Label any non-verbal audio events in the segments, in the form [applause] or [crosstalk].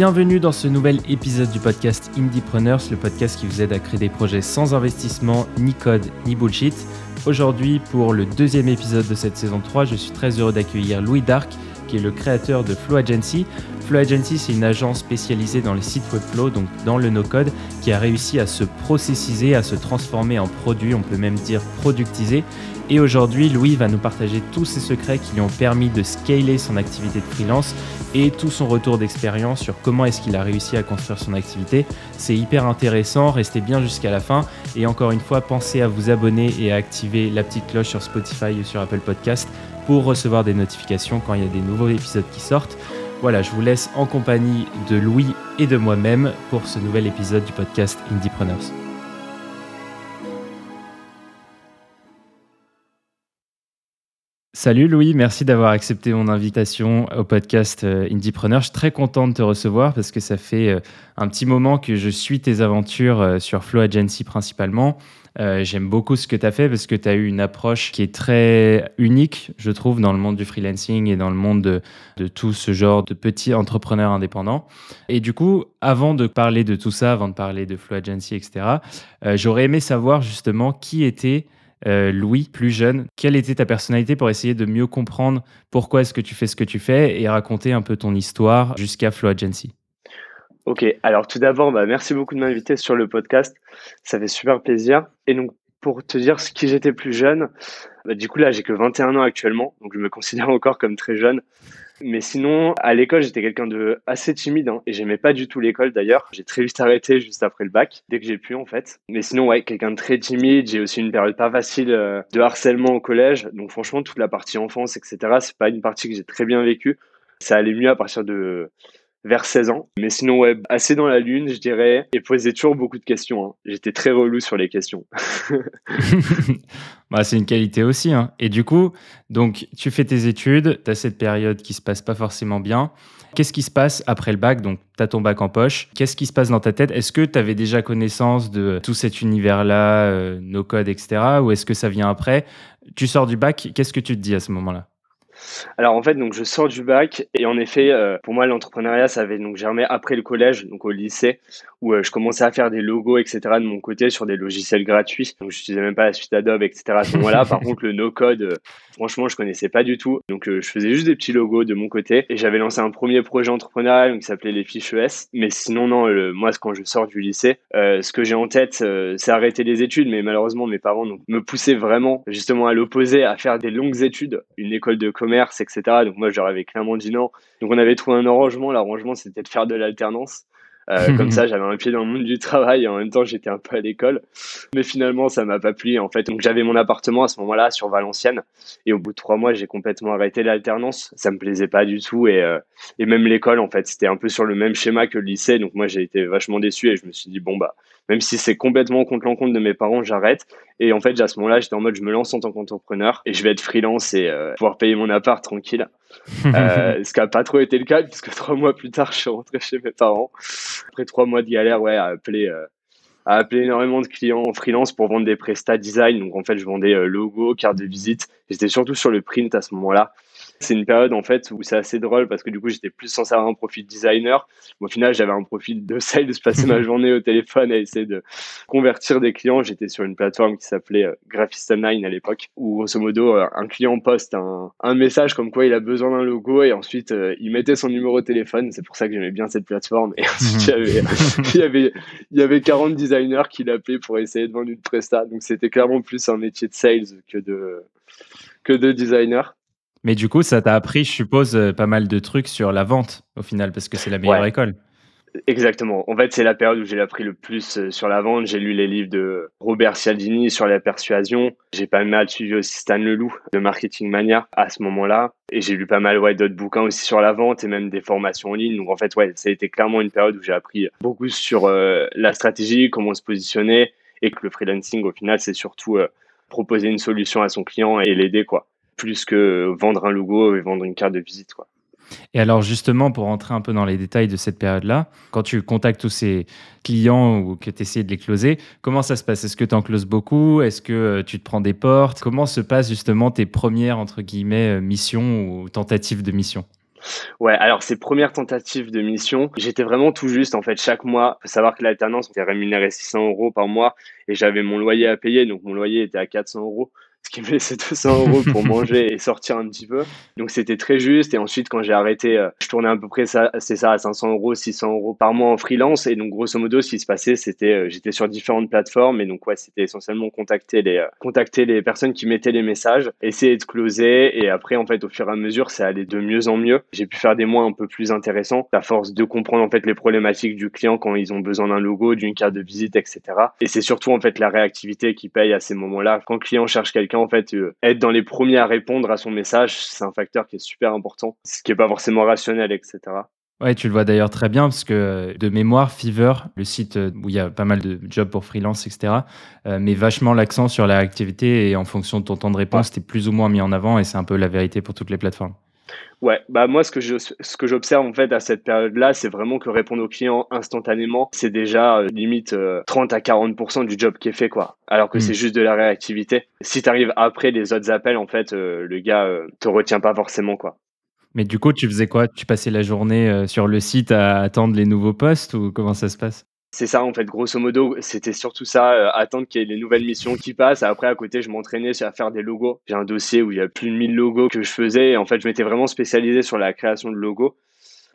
Bienvenue dans ce nouvel épisode du podcast Indiepreneurs, le podcast qui vous aide à créer des projets sans investissement, ni code, ni bullshit. Aujourd'hui, pour le deuxième épisode de cette saison 3, je suis très heureux d'accueillir Louis Dark, qui est le créateur de Flow Agency. Flow Agency, c'est une agence spécialisée dans les sites Webflow, donc dans le no-code, qui a réussi à se processiser, à se transformer en produit, on peut même dire productiser. Et aujourd'hui, Louis va nous partager tous ses secrets qui lui ont permis de scaler son activité de freelance et tout son retour d'expérience sur comment est-ce qu'il a réussi à construire son activité. C'est hyper intéressant, restez bien jusqu'à la fin. Et encore une fois, pensez à vous abonner et à activer la petite cloche sur Spotify ou sur Apple Podcast pour recevoir des notifications quand il y a des nouveaux épisodes qui sortent. Voilà, je vous laisse en compagnie de Louis et de moi-même pour ce nouvel épisode du podcast Indiepreneurs. Salut Louis, merci d'avoir accepté mon invitation au podcast euh, Indiepreneur. Je suis très content de te recevoir parce que ça fait euh, un petit moment que je suis tes aventures euh, sur Flow Agency principalement. J'aime beaucoup ce que tu as fait parce que tu as eu une approche qui est très unique, je trouve, dans le monde du freelancing et dans le monde de, tout ce genre de petits entrepreneurs indépendants. Et du coup, avant de parler de tout ça, avant de parler de Flow Agency, etc., j'aurais aimé savoir justement qui était euh, Louis, plus jeune, quelle était ta personnalité pour essayer de mieux comprendre pourquoi est-ce que tu fais ce que tu fais et raconter un peu ton histoire jusqu'à Flow Agency? Ok, alors tout d'abord, bah, merci beaucoup de m'inviter sur le podcast. Ça fait super plaisir. Et donc, pour te dire ce qui j'étais plus jeune, bah, du coup là, j'ai que 21 ans actuellement, donc je me [laughs] considère encore comme très jeune. Mais sinon, à l'école, j'étais quelqu'un de assez timide hein, et j'aimais pas du tout l'école d'ailleurs. J'ai très vite arrêté juste après le bac, dès que j'ai pu en fait. Mais sinon, ouais, quelqu'un de très timide. J'ai aussi une période pas facile euh, de harcèlement au collège. Donc franchement, toute la partie enfance, etc., c'est pas une partie que j'ai très bien vécue. Ça allait mieux à partir de vers 16 ans. Mais sinon, ouais, assez dans la lune, je dirais, et posait toujours beaucoup de questions. Hein. J'étais très relou sur les questions. [laughs] bah, c'est une qualité aussi. Hein. Et du coup, donc, tu fais tes études, tu as cette période qui se passe pas forcément bien. Qu'est-ce qui se passe après le bac? Donc, tu as ton bac en poche. Qu'est-ce qui se passe dans ta tête? Est-ce que tu avais déjà connaissance de tout cet univers-là, euh, nos codes, etc. Ou est-ce que ça vient après? Tu sors du bac, qu'est-ce que tu te dis à ce moment-là? Alors en fait, donc je sors du bac et en effet, euh, pour moi, l'entrepreneuriat, ça avait donc germé après le collège, donc au lycée, où euh, je commençais à faire des logos, etc. de mon côté sur des logiciels gratuits. Donc je n'utilisais même pas la suite Adobe, etc. à ce moment-là. Par [laughs] contre, le no-code, euh, franchement, je connaissais pas du tout. Donc je faisais juste des petits logos de mon côté et j'avais lancé un premier projet entrepreneurial qui s'appelait les fiches ES. Mais sinon, non, moi, quand je sors du lycée, ce que j'ai en tête, c'est arrêter les études. Mais malheureusement, mes parents donc, me poussaient vraiment justement à l'opposé, à faire des longues études, une école de commerce etc. Donc moi, je leur avais clairement dit non. Donc on avait trouvé un arrangement. L'arrangement, c'était de faire de l'alternance. Euh, [laughs] comme ça, j'avais un pied dans le monde du travail et en même temps, j'étais un peu à l'école. Mais finalement, ça m'a pas plu. En fait, donc j'avais mon appartement à ce moment-là sur Valenciennes. Et au bout de trois mois, j'ai complètement arrêté l'alternance. Ça me plaisait pas du tout. Et, euh, et même l'école, en fait, c'était un peu sur le même schéma que le lycée. Donc moi, j'ai été vachement déçu et je me suis dit, bon, bah, même si c'est complètement contre l'encontre de mes parents, j'arrête. Et en fait, à ce moment-là, j'étais en mode, je me lance en tant qu'entrepreneur et je vais être freelance et euh, pouvoir payer mon appart tranquille. [laughs] euh, ce qui n'a pas trop été le cas, puisque [laughs] trois mois plus tard, je suis rentré chez mes parents. Après trois mois de galère, ouais, à appeler, euh, à appeler énormément de clients en freelance pour vendre des prestats design. Donc, en fait, je vendais logo, carte de visite. J'étais surtout sur le print à ce moment-là. C'est une période en fait où c'est assez drôle parce que du coup j'étais plus censé avoir un profil designer. au final j'avais un profil de [laughs] sales, passer ma journée au téléphone à essayer de convertir des clients. J'étais sur une plateforme qui s'appelait euh, Graphist Online à l'époque où grosso modo euh, un client poste un, un, message comme quoi il a besoin d'un logo et ensuite euh, il mettait son numéro de téléphone. C'est pour ça que j'aimais bien cette plateforme. Et ensuite il y avait, [laughs] il y avait, il y avait 40 designers qui l'appelaient pour essayer de vendre une presta. Donc c'était clairement plus un métier de sales que de que de designer. Mais du coup, ça t'a appris, je suppose, euh, pas mal de trucs sur la vente au final, parce que c'est la meilleure école. Exactement. En fait, c'est la période où j'ai appris le plus euh, sur la vente. J'ai lu les livres de Robert Cialdini sur la persuasion. J'ai pas mal suivi aussi Stan Leloup de Marketing Mania à ce moment-là. Et j'ai lu pas mal ouais, d'autres bouquins aussi sur la vente et même des formations en ligne. Donc en fait, ouais, ça a été clairement une période où j'ai appris beaucoup sur euh, la stratégie, comment se positionner et que le freelancing, au final, c'est surtout proposer une solution à son client et l'aider, quoi plus que vendre un logo et vendre une carte de visite. Quoi. Et alors justement, pour rentrer un peu dans les détails de cette période-là, quand tu contactes tous ces clients ou que tu essaies de les closer, comment ça se passe? Est-ce que tu en closes beaucoup? Est-ce que euh, tu te prends des portes? Comment se passent justement tes premières, entre guillemets, euh, missions ou tentatives de mission Ouais, alors ces premières tentatives de mission, j'étais vraiment tout juste en fait chaque mois. Faut savoir que l'alternance était rémunérée 600 euros par mois et j'avais mon loyer à payer, donc mon loyer était à 400 euros ce qui me laissait 200 euros pour manger et sortir un petit peu. Donc c'était très juste. Et ensuite, quand j'ai arrêté, euh, je tournais à peu près ça, c'est ça, à 500 euros, 600 euros par mois en freelance. Et donc grosso modo, ce qui se passait, c'était, euh, j'étais sur différentes plateformes. Et donc ouais, c'était essentiellement contacter les, euh, contacter les personnes qui mettaient les messages, essayer de closer. Et après, en fait, au fur et à mesure, ça allait de mieux en mieux. J'ai pu faire des mois un peu plus intéressants, à force de comprendre en fait les problématiques du client quand ils ont besoin d'un logo, d'une carte de visite, etc. Et c'est surtout en fait la réactivité qui paye à ces moments-là. Quand le client cherche quelqu'un en fait, euh, être dans les premiers à répondre à son message, c'est un facteur qui est super important, ce qui n'est pas forcément rationnel, etc. Ouais, tu le vois d'ailleurs très bien parce que de mémoire, Fiverr, le site où il y a pas mal de jobs pour freelance, etc., euh, met vachement l'accent sur la réactivité et en fonction de ton temps de réponse, tu es plus ou moins mis en avant et c'est un peu la vérité pour toutes les plateformes. Ouais, bah moi ce que je, ce que j'observe en fait à cette période-là, c'est vraiment que répondre aux clients instantanément, c'est déjà euh, limite 30 euh, à 40% du job qui est fait quoi. Alors que c'est hmm. juste de la réactivité. Si tu arrives après les autres appels, en fait, euh, le gars te retient pas forcément quoi. Mais du coup, tu faisais quoi? Tu passais la journée sur le site à attendre les nouveaux postes ou comment ça se passe? C'est ça, en fait, grosso modo, c'était surtout ça, euh, attendre qu'il y ait les nouvelles missions qui passent. Après, à côté, je m'entraînais à faire des logos. J'ai un dossier où il y a plus de 1000 logos que je faisais. Et en fait, je m'étais vraiment spécialisé sur la création de logos.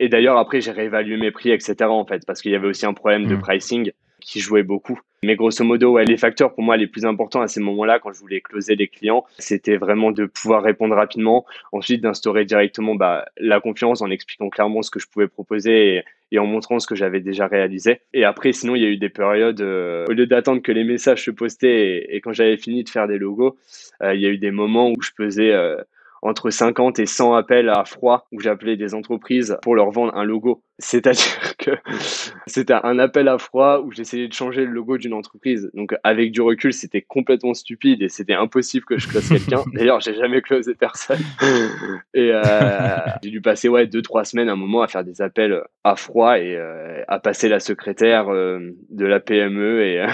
Et d'ailleurs, après, j'ai réévalué mes prix, etc., en fait, parce qu'il y avait aussi un problème de mmh. pricing qui jouait beaucoup. Mais grosso modo, ouais, les facteurs pour moi les plus importants à ces moments-là, quand je voulais closer les clients, c'était vraiment de pouvoir répondre rapidement, ensuite d'instaurer directement bah, la confiance en expliquant clairement ce que je pouvais proposer et, en montrant ce que j'avais déjà réalisé. Et après, sinon, il y a eu des périodes, euh, au lieu d'attendre que les messages se postaient et, quand j'avais fini de faire des logos, euh, il y a eu des moments où je pesais euh, entre 50 et 100 appels à froid où j'appelais des entreprises pour leur vendre un logo. C'est-à-dire que [laughs] c'était un appel à froid où j'essayais de changer le logo d'une entreprise. Donc avec du recul, c'était complètement stupide et c'était impossible que je close quelqu'un. [laughs] D'ailleurs, j'ai jamais closé personne. [laughs] Et euh, j'ai dû passer ouais deux trois semaines un moment à faire des appels à froid et euh, à passer la secrétaire euh, de la PME et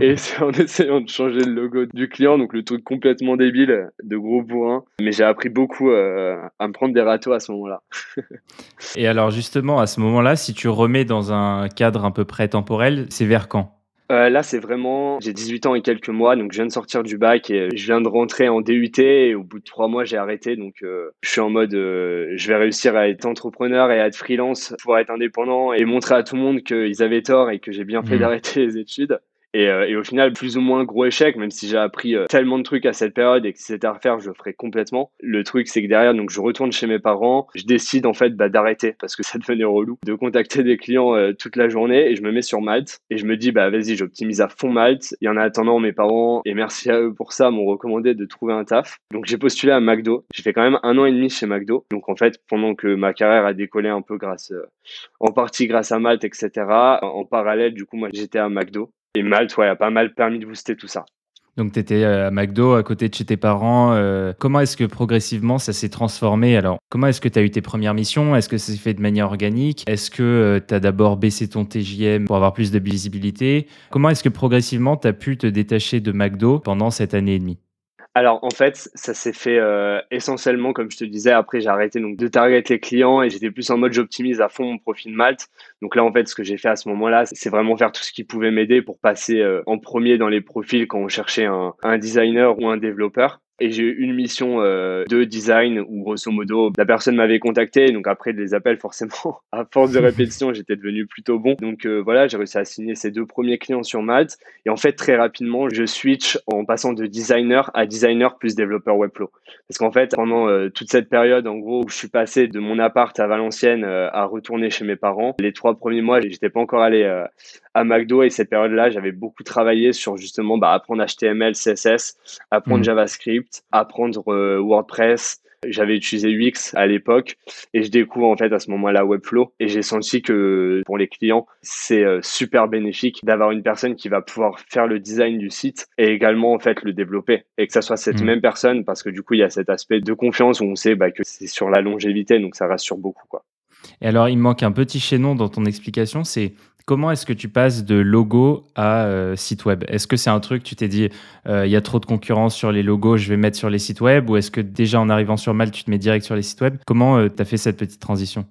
et en essayant de changer le logo du client. Donc le truc complètement débile de gros bourrin. Mais j'ai appris beaucoup à me prendre des râteaux à ce moment-là. [laughs] et alors justement, à ce moment-là, si tu remets dans un cadre un peu près temporel, c'est vers quand? Euh, là, c'est vraiment, j'ai 18 ans et quelques mois, donc je viens de sortir du bac et je viens de rentrer en DUT et au bout de trois mois, j'ai arrêté. Donc, euh, je suis en mode, euh, je vais réussir à être entrepreneur et à être freelance pour être indépendant et montrer à tout le monde qu'ils avaient tort et que j'ai bien fait mmh. d'arrêter les études. Et, euh, et, au final, plus ou moins gros échec, même si j'ai appris euh, tellement de trucs à cette période et que si c'était à refaire, je le ferais complètement. Le truc, c'est que derrière, donc je retourne chez mes parents, je décide en fait bah, d'arrêter parce que [laughs] ça devenait relou de contacter des clients euh, toute la journée et je me mets sur Malte et je me dis bah vas-y, j'optimise à fond Malte. Et en attendant, mes parents et merci à eux pour ça m'ont recommandé de trouver un taf. Donc j'ai postulé à McDo. J'ai fait quand même un an et demi chez McDo. Donc en fait, pendant que ma carrière a décollé un peu grâce, en partie grâce à Malte, etc. En parallèle, du coup, moi j'étais à McDo. Et Malte, ouais, a pas mal permis de booster tout ça. Donc, tu étais euh, à McDo, à côté de chez tes parents. Euh, comment est-ce que progressivement ça s'est transformé? Alors, comment est-ce que tu as eu tes premières missions? Est-ce que ça s'est fait de manière organique? Est-ce que euh, tu as d'abord baissé ton TJM pour avoir plus de visibilité? Comment est-ce que progressivement tu as pu te détacher de McDo pendant cette année et demie? Alors en fait, ça s'est fait euh, essentiellement, comme je te disais, après j'ai arrêté donc de target les clients et j'étais plus en mode j'optimise à fond mon profil Malte. Donc là en fait, ce que j'ai fait à ce moment-là, c'est vraiment faire tout ce qui pouvait m'aider pour passer euh, en premier dans les profils quand on cherchait un, un designer ou un développeur et j'ai eu une mission euh, de design où grosso modo la personne m'avait contacté. Donc après les appels [laughs] forcément à force de [laughs] répétition j'étais devenu plutôt bon. Donc euh, voilà j'ai réussi à signer ces deux premiers clients sur Malte. Et en fait très rapidement je switch en passant de designer à designer plus développeur webflow parce qu'en fait pendant euh, toute cette période en gros où je suis passé de mon appart à Valenciennes à retourner chez mes parents les trois premiers mois j'étais pas encore allé à McDo et cette période-là, j'avais beaucoup travaillé sur justement bah, apprendre HTML, CSS, apprendre mmh. JavaScript, apprendre euh, WordPress. J'avais utilisé UX à l'époque et je découvre en fait à ce moment-là Webflow et j'ai senti que pour les clients, c'est euh, super bénéfique d'avoir une personne qui va pouvoir faire le design du site et également en fait le développer et que ça soit cette mmh. même personne parce que du coup, il y a cet aspect de confiance où on sait bah, que c'est sur la longévité donc ça rassure beaucoup quoi. Et alors, il me manque un petit chaînon dans ton explication, c'est comment est-ce que tu passes de logo à euh, site web? Est-ce que c'est un truc, tu t'es dit, il y a trop de concurrence sur les logos, je vais mettre sur les sites web? Ou est-ce que déjà en arrivant sur Malte, tu te mets direct sur les sites web? Comment tu as fait cette petite transition?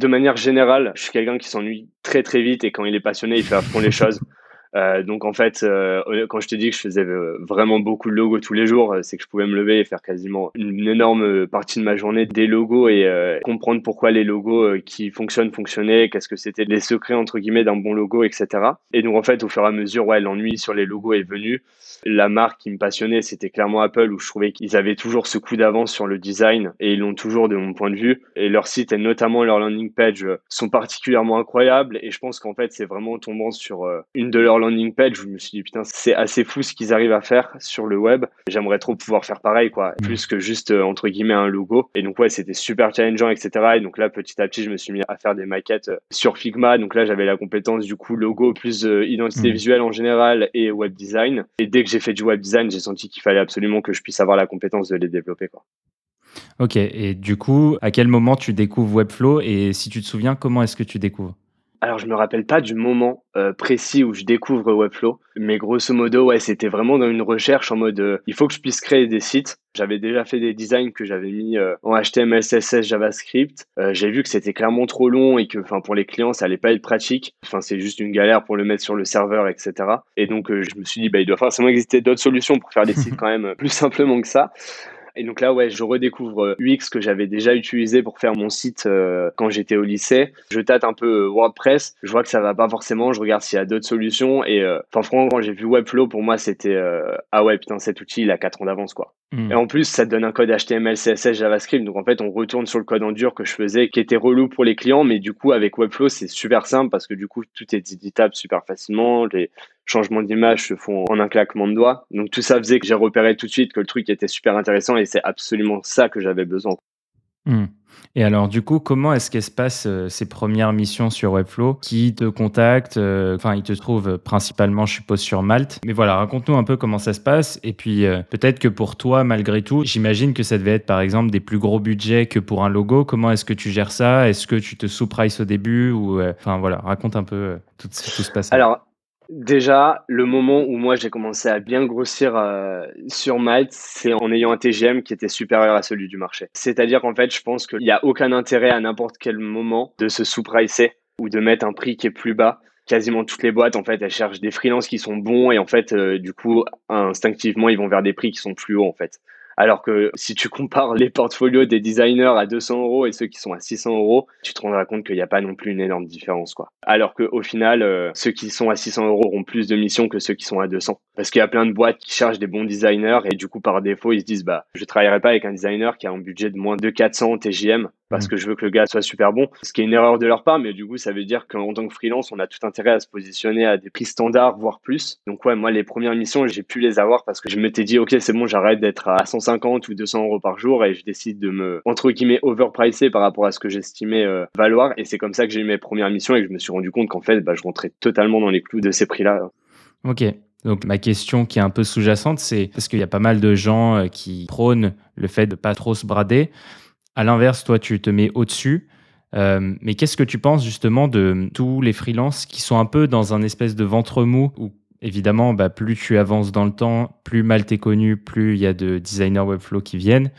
De manière générale, je suis quelqu'un qui s'ennuie très très vite et quand il est passionné, il fait à fond les choses. [laughs] Euh, donc en fait, euh, quand je te dis que je faisais euh, vraiment beaucoup de logos tous les jours, c'est que je pouvais me lever et faire quasiment une énorme partie de ma journée des logos et comprendre pourquoi les logos qui fonctionnent fonctionnaient, qu'est-ce que c'était les secrets entre guillemets d'un bon logo, etc. Et donc en fait, au fur et à mesure, ouais, l'ennui sur les logos est venu. La marque qui me passionnait, c'était clairement Apple, où je trouvais qu'ils avaient toujours ce coup d'avance sur le design et ils l'ont toujours de mon point de vue. Et leur site et notamment leur landing page sont particulièrement incroyables. Et je pense qu'en fait, c'est vraiment en tombant sur une de leurs landing page je me suis dit putain c'est assez fou ce qu'ils arrivent à faire sur le web j'aimerais trop pouvoir faire pareil quoi mm. plus que juste euh, entre guillemets un logo et donc ouais c'était super challengeant etc et donc là petit à petit je me suis mis à faire des maquettes euh, sur Figma donc là j'avais la compétence du coup logo plus euh, identité mm. visuelle en général et web design et dès j'ai fait du web design j'ai senti qu'il fallait absolument que je puisse avoir la compétence de les développer Ok, et du coup, à quel moment tu découvres Webflow et si tu te souviens, comment est-ce que tu découvres? Alors, je me rappelle pas du moment euh, précis où je découvre Webflow, mais grosso modo, ouais, c'était vraiment dans une recherche en mode euh, il faut que je puisse créer des sites. J'avais déjà fait des designs que j'avais mis euh, en HTML, CSS, JavaScript. J'ai vu que c'était clairement trop long et que, enfin, pour les clients, ça allait pas être pratique. Enfin, c'est juste une galère pour le mettre sur le serveur, etc. Et donc, je me suis dit, bah, il doit forcément exister d'autres solutions pour faire des sites [laughs] quand même plus simplement que ça. Et donc là, ouais, je redécouvre euh, UX que j'avais déjà utilisé pour faire mon site euh, quand j'étais au lycée. Je tâte un peu euh, WordPress. Je vois que ça va pas forcément. Je regarde s'il y a d'autres solutions. Et enfin, franchement, quand j'ai vu Webflow, pour moi, c'était ah ouais, putain, cet outil, il a 4 ans d'avance, quoi. Hmm. Et en plus, ça donne un code HTML, CSS, JavaScript. Donc en fait, on retourne sur le code en dur que je faisais, qui était relou pour les clients. Mais du coup, avec Webflow, c'est super simple parce que du coup, tout est éditable super facilement. Les changements d'image se font en un claquement de doigts. Donc tout ça faisait que j'ai repéré tout de suite que le truc était super intéressant et c'est absolument ça que j'avais besoin. Hmm. Et alors, du coup, comment est-ce qu'elle se passe euh, ces premières missions sur Webflow Qui te contacte euh, Enfin, il te trouve principalement, je suppose, sur Malte. Mais voilà, raconte-nous un peu comment ça se passe. Et puis, euh, peut-être que pour toi, malgré tout, j'imagine que ça devait être, par exemple, des plus gros budgets que pour un logo. Comment est-ce que tu gères ça? Est-ce que tu te sous-prices au début Enfin, voilà, raconte un peu tout, tout ce passage. Alors, Déjà, le moment où moi j'ai commencé à bien grossir euh, sur Malte, c'est en ayant un TGM qui était supérieur à celui du marché. C'est-à-dire qu'en fait, je pense qu'il n'y a aucun intérêt à n'importe quel moment de se sous-pricer ou de mettre un prix qui est plus bas. Quasiment toutes les boîtes, en fait, elles cherchent des freelances qui sont bons et en fait, euh, du coup, instinctivement, ils vont vers des prix qui sont plus hauts, en fait. Alors que si tu compares les portfolios des designers à 200 euros et ceux qui sont à 600 euros, tu te rendras compte qu'il n'y a pas non plus une énorme différence, quoi. Alors qu'au final, euh, ceux qui sont à 600 euros auront plus de missions que ceux qui sont à 200. Parce qu'il y a plein de boîtes qui cherchent des bons designers et du coup, par défaut, ils se disent, bah, je travaillerai pas avec un designer qui a un budget de moins de 400 TJM parce mm. que je veux que le gars soit super bon. Ce qui est une erreur de leur part, mais du coup, ça veut dire qu'en tant que freelance, on a tout intérêt à se positionner à des prix standards, voire plus. Donc ouais, moi, les premières missions, j'ai pu les avoir parce que je m'étais dit, ok, c'est bon, j'arrête d'être à 150 ou 200 euros par jour et je décide de me, entre guillemets, overpricer par rapport à ce que j'estimais euh, valoir. Et c'est comme ça que j'ai eu mes premières missions et que je me suis rendu compte qu'en fait, bah, je rentrais totalement dans les clous de ces prix-là. Ok. Donc ma question qui est un peu sous-jacente, c'est parce qu'il y a pas mal de gens euh, qui prônent le fait de pas trop se brader. À l'inverse, toi, tu te mets au-dessus. Euh, mais qu'est-ce que tu penses justement de tous les freelances qui sont un peu dans un espèce de ventre mou où évidemment, bah, plus tu avances dans le temps, plus mal t'es connu, plus il y a de designers Webflow qui viennent.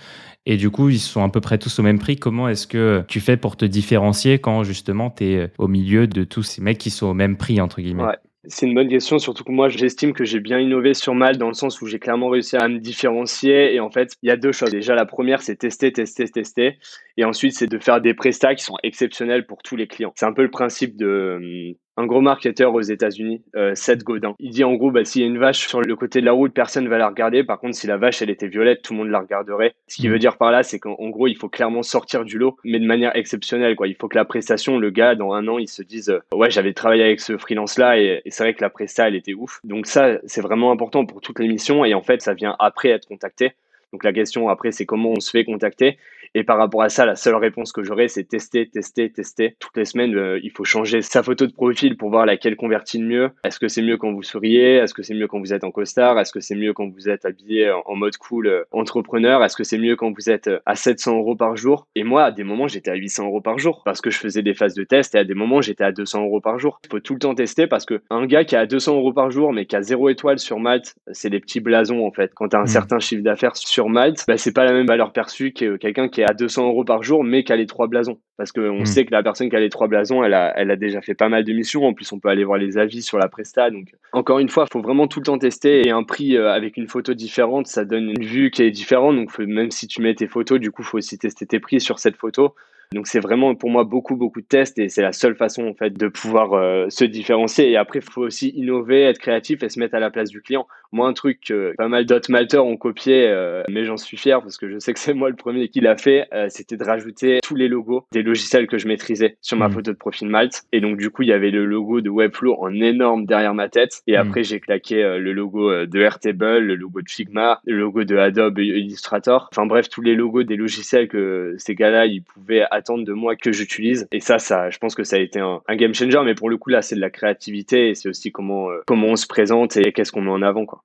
Et du coup, ils sont à peu près tous au même prix. Comment est-ce que tu fais pour te différencier quand justement tu es au milieu de tous ces mecs qui sont au même prix, entre guillemets? C'est une bonne question, surtout que moi, j'estime que j'ai bien innové sur Mal dans le sens où j'ai clairement réussi à me différencier. Et en fait, il y a deux choses. Déjà, la première, c'est tester, tester, tester. Et ensuite, c'est de faire des prestats qui sont exceptionnels pour tous les clients. C'est un peu le principe de un gros marketeur aux États-Unis, euh, Seth Godin. Il dit en gros, bah, s'il y a une vache sur le côté de la route, personne ne va la regarder. Par contre, si la vache, elle était violette, tout le monde la regarderait. Ce qui mmh. veut dire par là, c'est qu'en gros, il faut clairement sortir du lot, mais de manière exceptionnelle. Quoi. Il faut que la prestation, le gars, dans un an, il se dise, euh, ouais, j'avais travaillé avec ce freelance-là et, c'est vrai que la presta, elle était ouf. Donc ça, c'est vraiment important pour toutes les missions et en fait, ça vient après être contacté. Donc la question après, c'est comment on se fait contacter. Et par rapport à ça, la seule réponse que j'aurais, c'est tester, tester, tester. Toutes les semaines, euh, il faut changer sa photo de profil pour voir laquelle convertit le mieux. Est-ce que c'est mieux quand vous souriez? Est-ce que c'est mieux quand vous êtes en costard? Est-ce que c'est mieux quand vous êtes habillé en mode cool euh, entrepreneur? Est-ce que c'est mieux quand vous êtes euh, à 700 euros par jour? Et moi, à des moments, j'étais à 800 euros par jour parce que je faisais des phases de test et à des moments, j'étais à 200 euros par jour. Il faut tout le temps tester parce que un gars qui a 200 euros par jour mais qui a zéro étoile sur Malte, c'est des petits blasons en fait. Quand tu as un mmh. certain chiffre d'affaires sur Malte, bah, c'est pas la même valeur perçue que quelqu'un qui est à 200 euros par jour mais qui a les trois blasons. Parce qu'on mmh. sait que la personne qui a les trois blasons, elle a, elle a déjà fait pas mal de missions. En plus, on peut aller voir les avis sur la Presta. Donc, encore une fois, il faut vraiment tout le temps tester. Et un prix euh, avec une photo différente, ça donne une vue qui est différente. Donc, même si tu mets tes photos, du coup, il faut aussi tester tes prix sur cette photo. Donc c'est vraiment pour moi beaucoup beaucoup de tests et c'est la seule façon en fait de pouvoir euh, se différencier. Et après, il faut aussi innover, être créatif et se mettre à la place du client. Moi, un truc que pas mal d'autres malteurs ont copié, euh, mais j'en suis fier parce que je sais que c'est moi le premier qui l'a fait, euh, c'était de rajouter tous les logos des logiciels que je maîtrisais sur ma mmh. photo de profil Malte. Et donc du coup, il y avait le logo de Webflow en énorme derrière ma tête. Et mmh. après, j'ai claqué le logo de Airtable, le logo de Figma, le logo de Adobe Illustrator. Enfin bref, tous les logos des logiciels que ces gars-là, ils pouvaient attendre de moi que j'utilise. Et ça, ça, je pense que ça a été un, game changer. Mais pour le coup, là, c'est de la créativité et c'est aussi comment, euh, comment on se présente et qu'est-ce qu'on met en avant, quoi.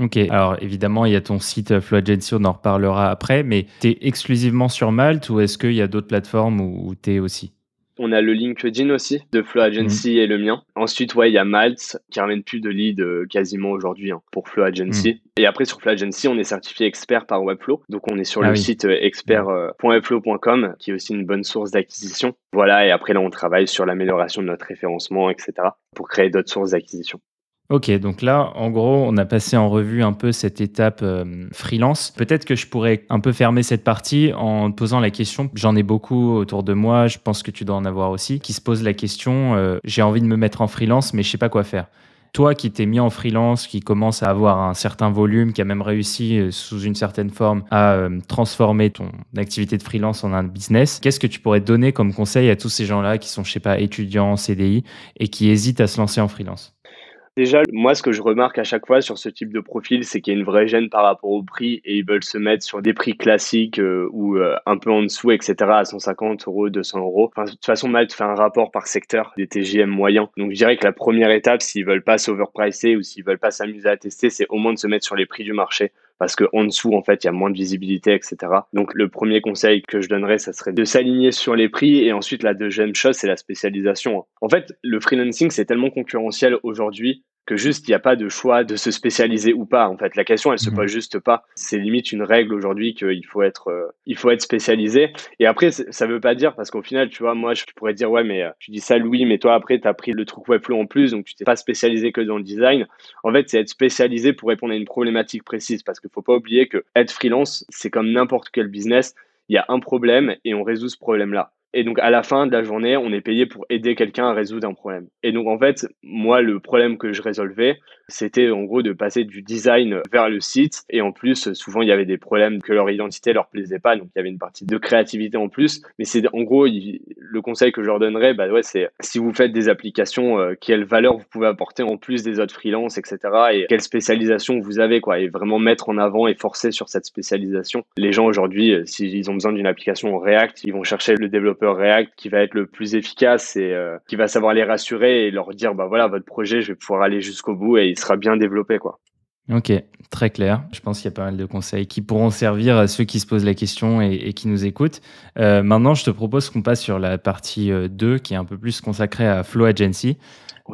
Ok, alors évidemment, il y a ton site euh, Flow Agency, on en reparlera après, mais tu es exclusivement sur Malte ou est-ce qu'il y a d'autres plateformes où tu es aussi? On a le LinkedIn aussi de Flow Agency mhm. et le mien. Ensuite, ouais, il y a Malte qui ramène plus de leads euh, quasiment aujourd'hui hein, pour Flow Agency. Mhm. Et après, sur Flow Agency, on est certifié expert par Webflow. Donc, on est sur ah le site euh, expert.webflow.com qui est aussi une bonne source d'acquisition. Voilà. Et après, là, on travaille sur l'amélioration de notre référencement, etc. pour créer d'autres sources d'acquisition. Ok, donc là, en gros, on a passé en revue un peu cette étape euh, freelance. Peut-être que je pourrais un peu fermer cette partie en posant la question. J'en ai beaucoup autour de moi, je pense que tu dois en avoir aussi, qui se posent la question euh, j'ai envie de me mettre en freelance, mais je sais pas quoi faire. Toi qui t'es mis en freelance, qui commence à avoir un certain volume, qui a même réussi euh, sous une certaine forme à transformer ton activité de freelance en un business, qu'est-ce que tu pourrais donner comme conseil à tous ces gens-là qui sont, je sais pas, étudiants, CDI et qui hésitent à se lancer en freelance? Déjà, moi, ce que je remarque à chaque fois sur ce type de profil, c'est qu'il y a une vraie gêne par rapport au prix et ils veulent se mettre sur des prix classiques euh, ou euh, un peu en dessous, etc., à 150 euros, 200 euros. De toute façon, Malte fait un rapport par secteur des TGM moyens. Donc, je dirais que la première étape, s'ils veulent pas s'overpricer ou s'ils veulent pas s'amuser à tester, c'est au moins de se mettre sur les prix du marché parce qu'en dessous, en fait, il y a moins de visibilité, etc. Donc, le premier conseil que je donnerais, ça serait de s'aligner sur les prix. Et ensuite, la deuxième chose, c'est la spécialisation. En fait, le freelancing, c'est tellement concurrentiel aujourd'hui que juste il n'y a pas de choix de se spécialiser ou pas. En fait, la question elle se mhm. pose juste pas. C'est limite une règle aujourd'hui qu'il faut être euh, il faut être spécialisé. Et après ça veut pas dire parce qu'au final tu vois moi je pourrais dire ouais mais euh, tu dis ça Louis mais toi après tu as pris le truc Webflow en plus donc tu t'es pas spécialisé que dans le design. En fait c'est être spécialisé pour répondre à une problématique précise parce qu'il faut pas oublier que être freelance c'est comme n'importe quel business. Il y a un problème et on résout ce problème là. Et donc, à la fin de la journée, on est payé pour aider quelqu'un à résoudre un problème. Et donc, en fait, moi, le problème que je résolvais, c'était en gros de passer du design vers le site. Et en plus, souvent, il y avait des problèmes que leur identité leur plaisait pas. Donc, il y avait une partie de créativité en plus. Mais c'est en gros, le conseil que je leur donnerais, bah ouais, c'est si vous faites des applications, euh, quelle valeur vous pouvez apporter en plus des autres freelances, etc. Et quelle spécialisation vous avez, quoi. Et vraiment mettre en avant et forcer sur cette spécialisation. Les gens aujourd'hui, euh, s'ils ont besoin d'une application React, ils vont chercher le développeur React qui va être le plus efficace et euh, qui va savoir les rassurer et leur dire bah voilà votre projet je vais pouvoir aller jusqu'au bout et il sera bien développé quoi. Ok, très clair. Je pense qu'il y a pas mal de conseils qui pourront servir à ceux qui se posent la question et, qui nous écoutent. Euh, maintenant, je te propose qu'on passe sur la partie 2 euh, qui est un peu plus consacrée à Flow Agency.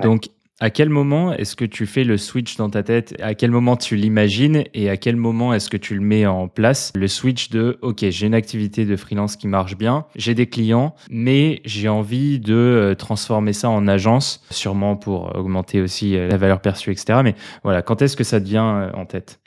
Donc, à quel moment est-ce que tu fais le switch dans ta tête? À quel moment tu l'imagines? Et à quel moment est-ce que tu le mets en place? Le switch de OK, j'ai une activité de freelance qui marche bien, j'ai des clients, mais j'ai envie de euh, transformer ça en agence, sûrement pour augmenter aussi euh, la valeur perçue, etc. Mais voilà, quand est-ce que ça devient euh, en tête?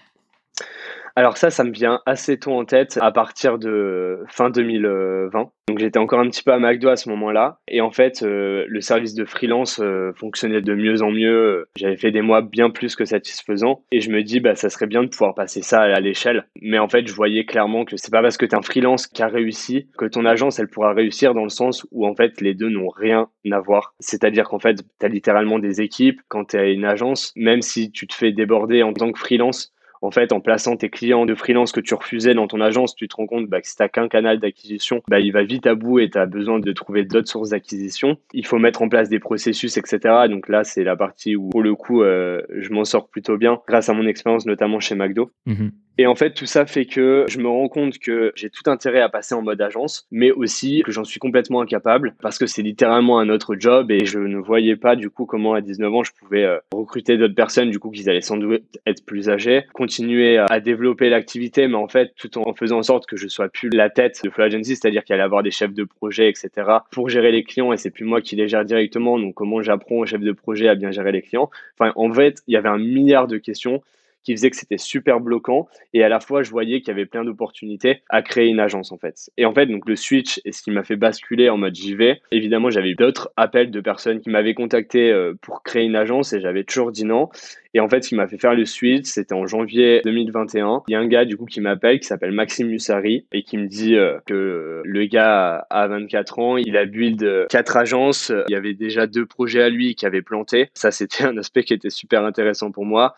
Alors ça, ça me vient assez tôt en tête à partir de fin 2020. Donc j'étais encore un petit peu à McDo à ce moment-là. Et en fait, euh, le service de freelance euh, fonctionnait de mieux en mieux. J'avais fait des mois bien plus que satisfaisants. Et je me dis, bah, ça serait bien de pouvoir passer ça à l'échelle. Mais en fait, je voyais clairement que c'est pas parce que tu es un freelance qui a réussi que ton agence, elle pourra réussir dans le sens où en fait, les deux n'ont rien à voir. C'est-à-dire qu'en fait, tu as littéralement des équipes. Quand tu as une agence, même si tu te fais déborder en tant que freelance, en fait, en plaçant tes clients de freelance que tu refusais dans ton agence, tu te rends compte bah, que si tu n'as qu'un canal d'acquisition, bah, il va vite à bout et tu as besoin de trouver d'autres sources d'acquisition. Il faut mettre en place des processus, etc. Donc là, c'est la partie où, pour le coup, euh, je m'en sors plutôt bien grâce à mon expérience, notamment chez McDo. Mmh et en fait, tout ça fait que je me rends compte que j'ai tout intérêt à passer en mode agence, mais aussi que j'en suis complètement incapable parce que c'est littéralement un autre job et je ne voyais pas du coup comment à 19 ans je pouvais euh, recruter d'autres personnes du coup qu'ils allaient sans doute être plus âgés, continuer à développer l'activité, mais en fait tout en faisant en sorte que je sois plus la tête de Flow Agency, c'est-à-dire qu'il allait avoir des chefs de projet, etc. pour gérer les clients et c'est plus moi qui les gère directement. Donc comment j'apprends aux chefs de projet à bien gérer les clients? Enfin, en fait, il y avait un milliard de questions qui faisait que c'était super bloquant et à la fois je voyais qu'il y avait plein d'opportunités à créer une agence en fait. Et en fait donc le switch est ce qui m'a fait basculer en mode j'y vais. Évidemment j'avais eu d'autres appels de personnes qui m'avaient contacté euh, pour créer une agence et j'avais toujours dit non. Et en fait, ce qui m'a fait faire le switch, c'était en janvier 2021. Il y a un gars du coup qui m'appelle, qui s'appelle Maxime Mussari, et qui me dit euh, que le gars a 24 ans, il a build euh, quatre agences. Il y avait déjà deux projets à lui qui avaient planté. Ça, c'était un aspect qui était super intéressant pour moi.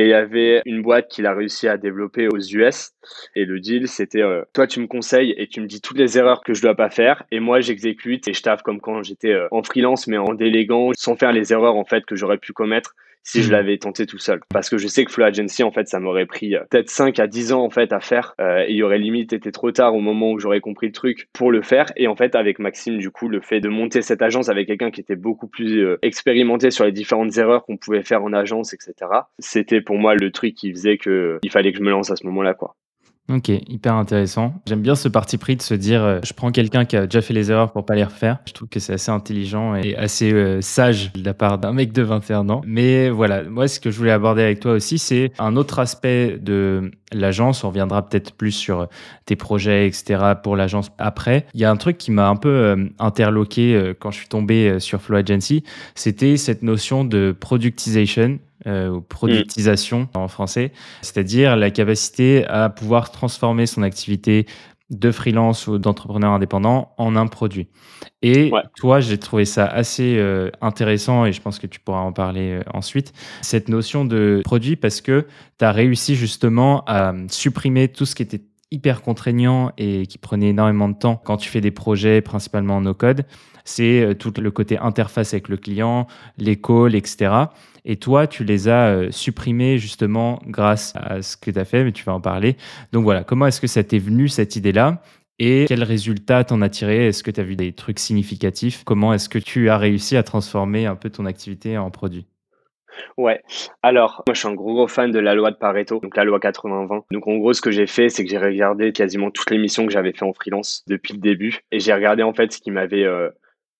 Et il y avait une boîte qu'il a réussi à développer aux US. Et le deal, c'était euh, toi, tu me conseilles et tu me dis toutes les erreurs que je dois pas faire. Et moi, j'exécute et je taffe comme quand j'étais en freelance, mais en déléguant, sans faire les erreurs en fait que j'aurais pu commettre si je hmm. l'avais tenté tout seul. Parce que je sais que Flow Agency, en fait, ça m'aurait pris euh, peut-être 5 à 10 ans, en fait, à faire. Euh, et il y aurait limite été trop tard au moment où j'aurais compris le truc pour le faire. Et en fait, avec Maxime, du coup, le fait de monter cette agence avec quelqu'un qui était beaucoup plus euh, expérimenté sur les différentes erreurs qu'on pouvait faire en agence, etc., c'était pour moi le truc qui faisait que il fallait que je me lance à ce moment-là, quoi. Ok, hyper intéressant. J'aime bien ce parti pris de se dire, euh, je prends quelqu'un qui a déjà fait les erreurs pour pas les refaire. Je trouve que c'est assez intelligent et assez euh, sage de la part d'un mec de 21 ans. Mais voilà, moi, ce que je voulais aborder avec toi aussi, c'est un autre aspect de l'agence. On reviendra peut-être plus sur tes projets, etc. pour l'agence après. Il y a un truc qui m'a un peu euh, interloqué quand je suis tombé sur Flow Agency. C'était cette notion de productisation euh, ou productisation en français, c'est-à-dire la capacité à pouvoir transformer son activité de freelance ou d'entrepreneur indépendant en un produit. Et toi, j'ai trouvé ça assez euh, intéressant et je pense que tu pourras en parler euh, ensuite, cette notion de produit parce que tu as réussi justement à supprimer tout ce qui était hyper contraignant et qui prenait énormément de temps quand tu fais des projets principalement en no-code. C'est euh, tout le côté interface avec le client, les calls, etc. Et toi, tu les as euh, supprimés justement grâce à ce que tu as fait, mais tu vas en parler. Donc voilà, comment est-ce que ça t'est venu cette idée-là? Et quels résultats t'en as tiré? Est-ce que tu as vu des trucs significatifs? Comment est-ce que tu as réussi à transformer un peu ton activité en produit? Ouais. Alors, moi, je suis un gros, gros fan de la loi de Pareto, donc la loi 80-20. Donc, en gros, ce que j'ai fait, c'est que j'ai regardé quasiment toutes les missions que j'avais fait en freelance depuis le début. Et j'ai regardé, en fait, ce qui m'avait euh,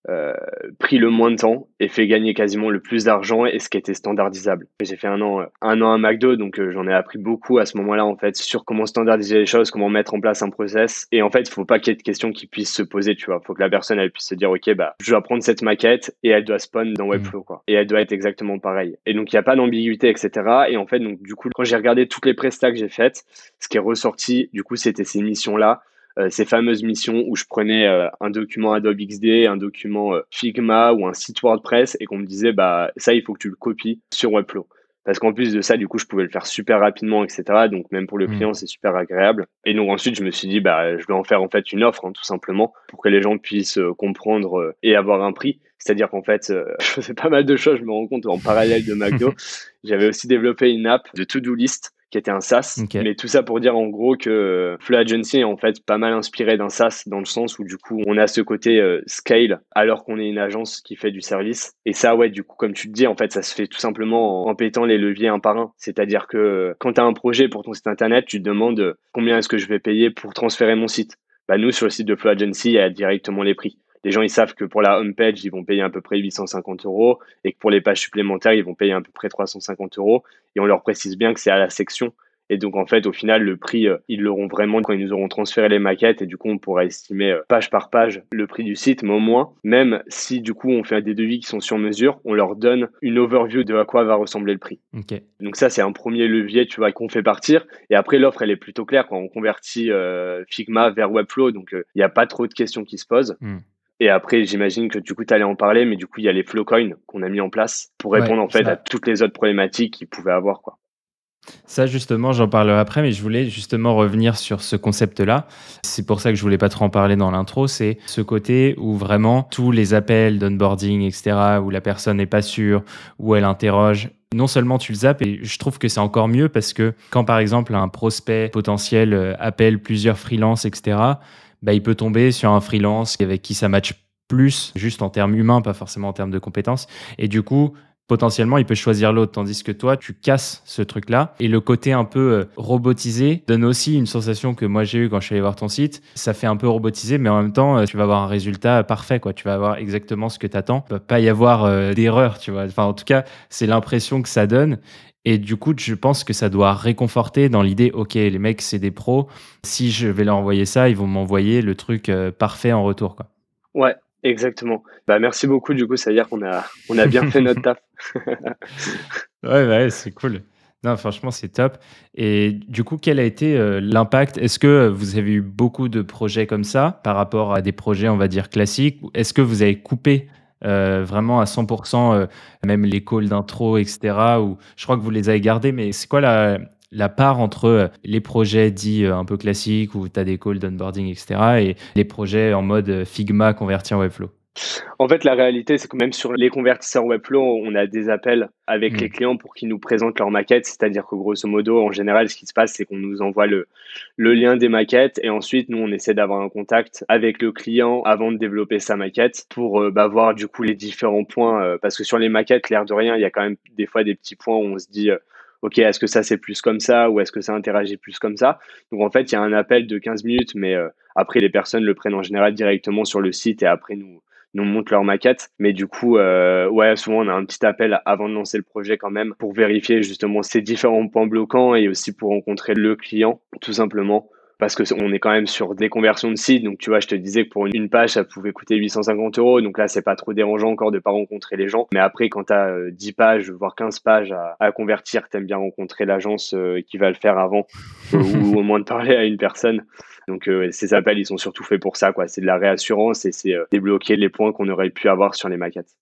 euh, pris le moins de temps et fait gagner quasiment le plus d'argent et ce qui était standardisable. J'ai fait un an, un an à McDo, donc euh, j'en ai appris beaucoup à ce moment-là en fait sur comment standardiser les choses, comment mettre en place un process. Et en fait, il faut pas qu'il y ait de questions qui puissent se poser, tu vois. Faut que la personne elle puisse se dire, ok, bah je dois prendre cette maquette et elle doit spawn dans Webflow, mmh. quoi. Et elle doit être exactement pareille. Et donc il n'y a pas d'ambiguïté, etc. Et en fait, donc du coup, quand j'ai regardé toutes les prestats que j'ai faites, ce qui est ressorti, du coup, c'était ces missions là ces fameuses missions où je prenais euh, un document Adobe XD, un document euh, Figma ou un site WordPress et qu'on me disait bah ça il faut que tu le copies sur Webflow. Parce qu'en plus de ça, du coup, je pouvais le faire super rapidement, etc. Donc même pour le mmh. client, c'est super agréable. Et donc ensuite, je me suis dit, bah, je vais en faire en fait une offre, hein, tout simplement, pour que les gens puissent comprendre et avoir un prix. C'est-à-dire qu'en fait, [laughs] je faisais pas mal de choses. Je me rends compte en parallèle de McDo, [laughs] j'avais aussi développé une app de to-do list qui était un SaaS. Mais tout ça pour dire en gros que Flow Agency est en fait pas mal inspiré d'un SaaS dans le sens où du coup on a ce côté euh, scale alors qu'on est une agence qui fait du service. Et ça ouais du coup comme tu te dis en fait ça se fait tout simplement en, en pétant les leviers un par un. C'est-à-dire que quand tu as un projet pour ton site internet, tu te demandes combien est-ce que je vais payer pour transférer mon site? Bah nous sur le site de Flow Agency, il y a directement les prix les gens ils savent que pour la homepage ils vont payer à peu près 850 euros et que pour les pages supplémentaires ils vont payer à peu près 350 euros. Et on leur précise bien que c'est à la section. Et donc en fait au final le prix euh, ils l'auront vraiment quand ils nous auront transféré les maquettes. Et du coup on pourra estimer euh, page par page le prix du site. Mais au moins même si du coup on fait des devis qui sont sur mesure on leur donne une overview de à quoi va ressembler le prix. Donc ça c'est un premier levier tu vois qu'on fait partir. Et après l'offre elle est plutôt claire quand on convertit euh, Figma vers Webflow. Donc il n'y a pas trop de questions qui se posent. Hmm. Et après, j'imagine que du coup, tu allais en parler, mais du coup, il y a les Flowcoins qu'on a mis en place pour répondre en fait à toutes les autres problématiques qu'ils pouvaient avoir. Quoi. Ça, justement, j'en parlerai après, mais je voulais justement revenir sur ce concept-là. C'est pour ça que je voulais pas trop en parler dans l'intro. C'est ce côté où vraiment tous les appels d'onboarding, etc., où la personne n'est pas sûre, où elle interroge, non seulement tu le zappes, et je trouve que c'est encore mieux parce que quand par exemple un prospect potentiel euh, appelle plusieurs freelances, etc., bah, il peut tomber sur un freelance avec qui ça match plus, juste en termes humains, pas forcément en termes de compétences. Et du coup, potentiellement, il peut choisir l'autre, tandis que toi, tu casses ce truc-là. Et le côté un peu euh, robotisé donne aussi une sensation que moi j'ai eu quand je suis allé voir ton site. Ça fait un peu robotisé, mais en même temps, euh, tu vas avoir un résultat parfait, quoi. Tu vas avoir exactement ce que tu attends. Il va pas y avoir euh, d'erreur, tu vois. Enfin, en tout cas, c'est l'impression que ça donne. Et du coup, je pense que ça doit réconforter dans l'idée, OK, les mecs, c'est des pros. Si je vais leur envoyer ça, ils vont m'envoyer le truc parfait en retour, quoi. Ouais, Exactement. Bah, merci beaucoup. Du coup, ça veut dire qu'on a, on a bien fait notre taf. [laughs] [laughs] ouais, ouais c'est cool. Non, franchement, c'est top. Et du coup, quel a été euh, l'impact? Est-ce que vous avez eu beaucoup de projets comme ça par rapport à des projets, on va dire, classiques? Est-ce que vous avez coupé euh, vraiment à 100%, euh, même les calls d'intro, etc. Ou je crois que vous les avez gardés, mais c'est quoi la, part entre euh, les projets dits un peu classiques où tu as des calls d'onboarding, etc., et les projets en mode Figma converti en Webflow? En fait, la réalité, c'est que même sur les convertisseurs Webflow, on a des appels avec les mm. clients pour qu'ils nous présentent leur maquette. C'est-à-dire que grosso modo, en général, ce qui se passe, c'est qu'on nous envoie le, le lien des maquettes et ensuite, nous, on essaie d'avoir un contact avec le client avant de développer sa maquette pour bah, voir du coup les différents points. parce que sur les maquettes, l'air de rien, il y a quand même des fois des petits points où on se dit OK, est-ce que ça c'est plus comme ça ou est-ce que ça interagit plus comme ça? Donc en fait, il y a un appel de 15 minutes, mais euh, après les personnes le prennent en général directement sur le site et après nous nous montrent leur maquette. Mais du coup, euh, ouais, souvent on a un petit appel avant de lancer le projet quand même pour vérifier justement ces différents points bloquants et aussi pour rencontrer le client, tout simplement parce que on est quand même sur des conversions de sites. Donc, tu vois, je te disais que pour une page, ça pouvait coûter 850 euros. Donc là, c'est pas trop dérangeant encore de pas rencontrer les gens. Mais après, quand tu as 10 pages, voire 15 pages à, à convertir, t'aimes bien rencontrer l'agence euh, qui va le faire avant [laughs] ou au moins de parler à une personne. Donc, euh, ces appels, ils sont surtout faits pour ça, quoi. C'est de la réassurance et c'est euh, débloquer les points qu'on aurait pu avoir sur les maquettes.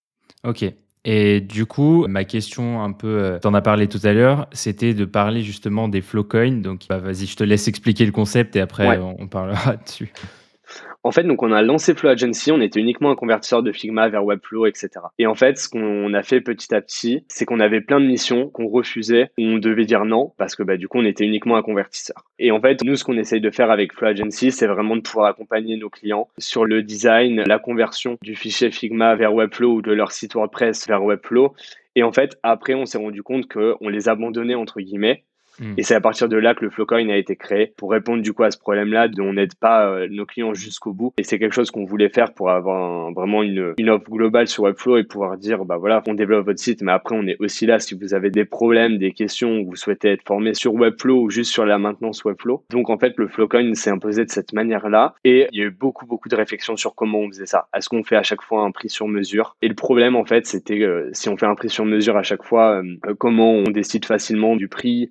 Ok. Et du coup, ma question un peu, euh, t'en as parlé tout à l'heure, c'était de parler justement des flowcoins. Donc, bah, vas-y, je te laisse expliquer le concept et après on parlera [laughs] dessus. En fait, donc on a lancé Flow Agency, on était uniquement un convertisseur de Figma vers Webflow, etc. Et en fait, ce qu'on a fait petit à petit, c'est qu'on avait plein de missions qu'on refusait, on devait dire non, parce que bah, du coup, on était uniquement un convertisseur. Et en fait, nous, ce qu'on essaye de faire avec Flow Agency, c'est vraiment de pouvoir accompagner nos clients sur le design, la conversion du fichier Figma vers Webflow ou de leur site WordPress vers Webflow. Et en fait, après, on s'est rendu compte qu'on les abandonnait, entre guillemets, Mm. Et c'est à partir de là que le Flowcoin a été créé pour répondre du coup à ce problème-là, dont on n'aide pas euh, nos clients jusqu'au bout. Et c'est quelque chose qu'on voulait faire pour avoir vraiment une, une offre globale sur Webflow et pouvoir dire, bah voilà, on développe votre site, mais après on est aussi là si vous avez des problèmes, des questions, ou vous souhaitez être formé sur Webflow ou juste sur la maintenance Webflow. Donc en fait, le Flowcoin s'est imposé de cette manière-là et il y a eu beaucoup, beaucoup de réflexions sur comment on faisait ça. Est-ce qu'on fait à chaque fois un prix sur mesure? Et le problème en fait, c'était euh, si on fait un prix sur mesure à chaque fois, euh, comment on décide facilement du prix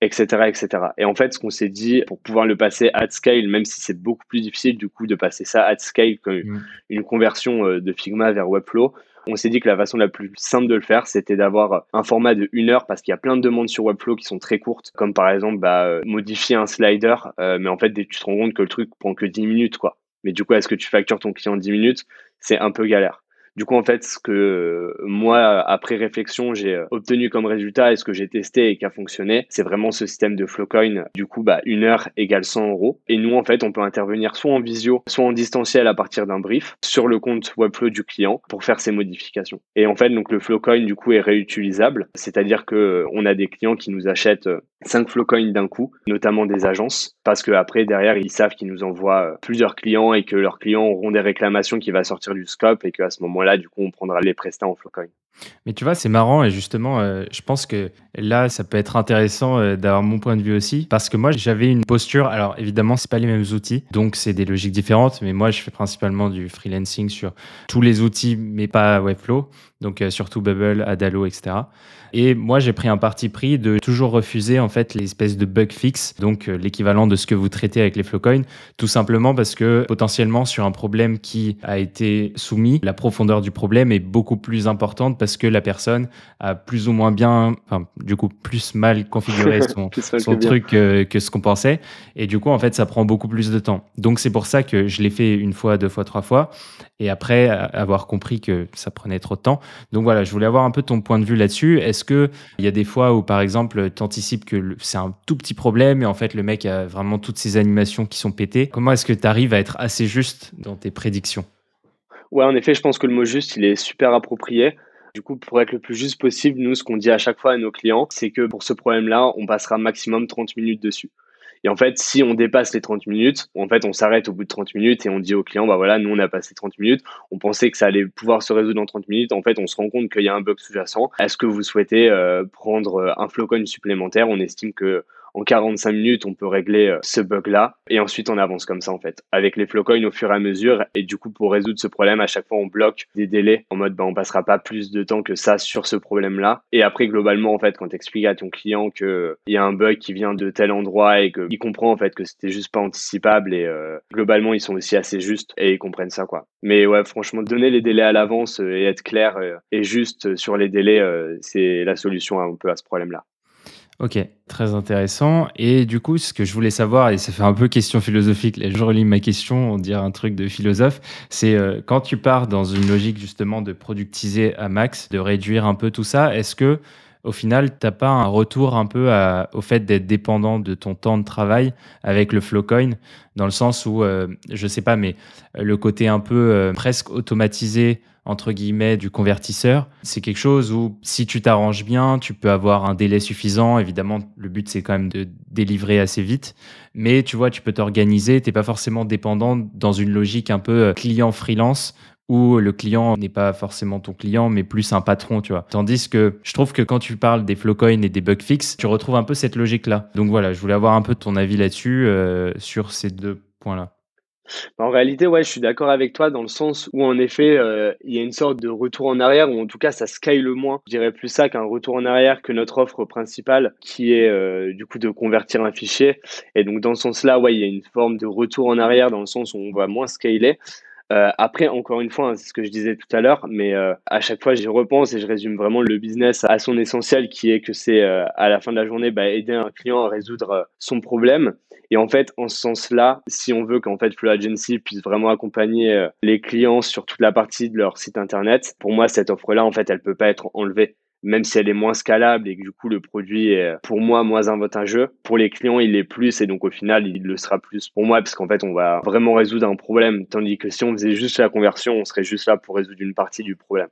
etc., etc. Et en fait, ce qu'on s'est dit, pour pouvoir le passer at scale, même si c'est beaucoup plus difficile du coup de passer ça at scale qu'une une conversion euh, de Figma vers Webflow, on s'est dit que la façon la plus simple de le faire, c'était d'avoir un format de une heure parce qu'il y a plein de demandes sur Webflow qui sont très courtes, comme par exemple bah, euh, modifier un slider, euh, mais en fait, tu te rends compte que le truc prend que 10 minutes, quoi. Mais du coup, est-ce que tu factures ton client 10 minutes? C'est un peu galère. Du coup, en fait, ce que euh, moi, après réflexion, j'ai euh, obtenu comme résultat et ce que j'ai testé et qui a fonctionné, c'est vraiment ce système de Flowcoin. Du coup, bah, une heure égale 100 euros. Et nous, en fait, on peut intervenir soit en visio, soit en distanciel à partir d'un brief sur le compte Webflow du client pour faire ces modifications. Et en fait, donc le Flowcoin, du coup, est réutilisable. C'est-à-dire que euh, on a des clients qui nous achètent 5 Flowcoins d'un coup, notamment des agences, parce que après, derrière, ils savent qu'ils nous envoient plusieurs clients et que leurs clients auront des réclamations qui vont sortir du scope et qu'à ce moment là du coup, on prendra les prestats en Flowcoin. Mais tu vois, c'est marrant et justement, euh, je pense que là, ça peut être intéressant euh, d'avoir mon point de vue aussi parce que moi, j'avais une posture. Alors évidemment, c'est pas les mêmes outils, donc c'est des logiques différentes. Mais moi, je fais principalement du freelancing sur tous les outils, mais pas Webflow, donc euh, surtout Bubble, Adalo, etc. Et moi, j'ai pris un parti pris de toujours refuser en fait les espèces de bug fix, donc l'équivalent de ce que vous traitez avec les Flowcoin, tout simplement parce que potentiellement sur un problème qui a été soumis, la profondeur du problème est beaucoup plus importante parce que la personne a plus ou moins bien, enfin, du coup, plus mal configuré [laughs] son, son truc que, que, ce qu'on pensait. Et du coup, en fait, ça prend beaucoup plus de temps. Donc, c'est pour ça que je l'ai fait une fois, deux fois, trois fois. Et après, avoir compris que ça prenait trop de temps. Donc voilà, je voulais avoir un peu ton point de vue là-dessus. Est-ce qu'il y a des fois où, par exemple, tu anticipes que c'est un tout petit problème et en fait, le mec a vraiment toutes ses animations qui sont pétées? Comment est-ce que tu arrives à être assez juste dans tes prédictions? Ouais, en effet, je pense que le mot juste, il est super approprié. Du coup, pour être le plus juste possible, nous, ce qu'on dit à chaque fois à nos clients, c'est que pour ce problème-là, on passera maximum 30 minutes dessus. Et en fait, si on dépasse les 30 minutes, en fait, on s'arrête au bout de 30 minutes et on dit au client, bah voilà, nous, on a passé 30 minutes. On pensait que ça allait pouvoir se résoudre en 30 minutes. En fait, on se rend compte qu'il y a un bug sous-jacent. Est-ce que vous souhaitez euh, prendre un flowcoin supplémentaire? On estime que en 45 minutes, on peut régler euh, ce bug-là. Et ensuite, on avance comme ça, en fait, avec les flowcoins au fur et à mesure. Et du coup, pour résoudre ce problème, à chaque fois, on bloque des délais en mode, bah, on passera pas plus de temps que ça sur ce problème-là. Et après, globalement, en fait, quand tu expliques à ton client qu'il y a un bug qui vient de tel endroit et qu'il comprend, en fait, que c'était juste pas anticipable et euh, globalement, ils sont aussi assez justes et ils comprennent ça, quoi. Mais ouais, franchement, donner les délais à l'avance euh, et être clair et juste sur les délais, c'est la solution un peu à ce problème-là. Ok, très intéressant. Et du coup, ce que je voulais savoir, et ça fait un peu question philosophique, là, je relis ma question, on dirait un truc de philosophe, c'est euh, quand tu pars dans une logique justement de productiser à max, de réduire un peu tout ça, est-ce que au final, t'as pas un retour un peu au fait d'être dépendant de ton temps de travail avec le Flowcoin, dans le sens où, euh, je sais pas, mais le côté un peu euh, presque automatisé entre guillemets du convertisseur. C'est quelque chose où si tu t'arranges bien, tu peux avoir un délai suffisant. Évidemment, le but c'est quand même de délivrer assez vite, mais tu vois, tu peux t'organiser. T'es pas forcément dépendant dans une logique un peu euh, client freelance où le client n'est pas forcément ton client, mais plus un patron, tu vois. Tandis que je trouve que quand tu parles des flowcoins et des bug fix, tu retrouves un peu cette logique-là. Donc voilà, je voulais avoir un peu ton avis là-dessus, euh, sur ces deux points-là. Bah, en réalité, ouais, je suis d'accord avec toi dans le sens où en effet, euh, il y a une sorte de retour en arrière, ou en tout cas, ça scale moins. Je dirais plus ça qu'un retour en arrière que notre offre principale, qui est euh, du coup de convertir un fichier. Et donc dans ce sens-là, ouais, il y a une forme de retour en arrière dans le sens où on va moins scaler. Euh, après, encore une fois, hein, c'est ce que je disais tout à l'heure, mais à chaque fois, j'y repense et je résume vraiment le business à son essentiel, qui est que c'est à la fin de la journée bah, aider un client à résoudre son problème. Et en fait, en ce sens-là, si on veut qu'en fait Flow puisse vraiment accompagner les clients sur toute la partie de leur site internet, pour moi, cette offre-là, en fait, elle peut pas être enlevée. Même si elle est moins scalable et que du coup le produit est pour moi moins avantageux, pour les clients il est plus et donc au final il le sera plus pour moi parce qu'en fait on va vraiment résoudre un problème. Tandis que si on faisait juste la conversion on serait juste là pour résoudre une partie du problème.